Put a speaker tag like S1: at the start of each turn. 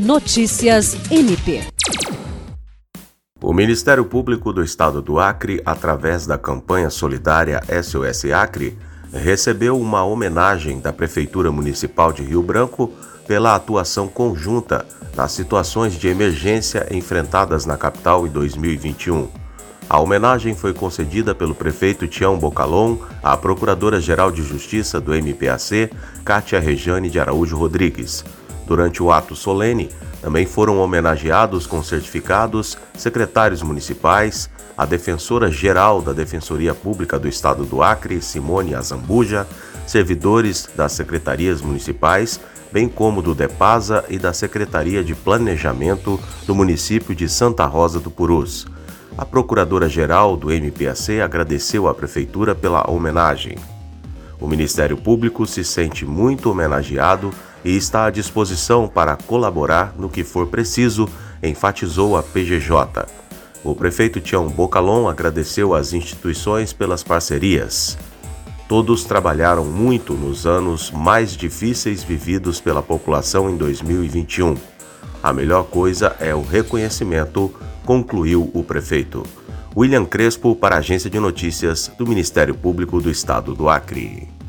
S1: Notícias MP.
S2: O Ministério Público do Estado do Acre, através da campanha solidária SOS Acre, recebeu uma homenagem da Prefeitura Municipal de Rio Branco pela atuação conjunta nas situações de emergência enfrentadas na capital em 2021. A homenagem foi concedida pelo prefeito Tião Bocalon à Procuradora-Geral de Justiça do MPAC, Kátia Rejane de Araújo Rodrigues. Durante o ato solene, também foram homenageados com certificados secretários municipais, a defensora-geral da Defensoria Pública do Estado do Acre, Simone Azambuja, servidores das secretarias municipais, bem como do DEPASA e da Secretaria de Planejamento do município de Santa Rosa do Purus. A Procuradora-Geral do MPAC agradeceu à Prefeitura pela homenagem. O Ministério Público se sente muito homenageado e está à disposição para colaborar no que for preciso, enfatizou a PGJ. O prefeito Tião Bocalon agradeceu às instituições pelas parcerias. Todos trabalharam muito nos anos mais difíceis vividos pela população em 2021. A melhor coisa é o reconhecimento, concluiu o prefeito. William Crespo, para a Agência de Notícias do Ministério Público do Estado do Acre.